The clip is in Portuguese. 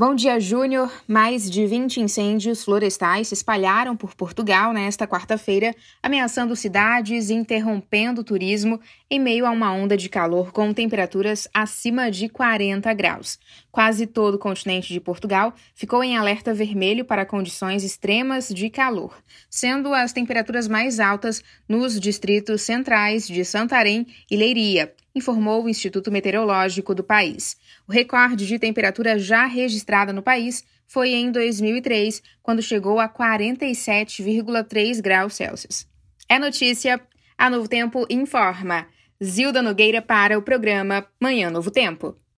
Bom dia, Júnior. Mais de 20 incêndios florestais se espalharam por Portugal nesta quarta-feira, ameaçando cidades e interrompendo o turismo em meio a uma onda de calor com temperaturas acima de 40 graus. Quase todo o continente de Portugal ficou em alerta vermelho para condições extremas de calor, sendo as temperaturas mais altas nos distritos centrais de Santarém e Leiria, informou o Instituto Meteorológico do país. O recorde de temperatura já registrada no país foi em 2003, quando chegou a 47,3 graus Celsius. É notícia. A Novo Tempo informa. Zilda Nogueira para o programa Manhã Novo Tempo.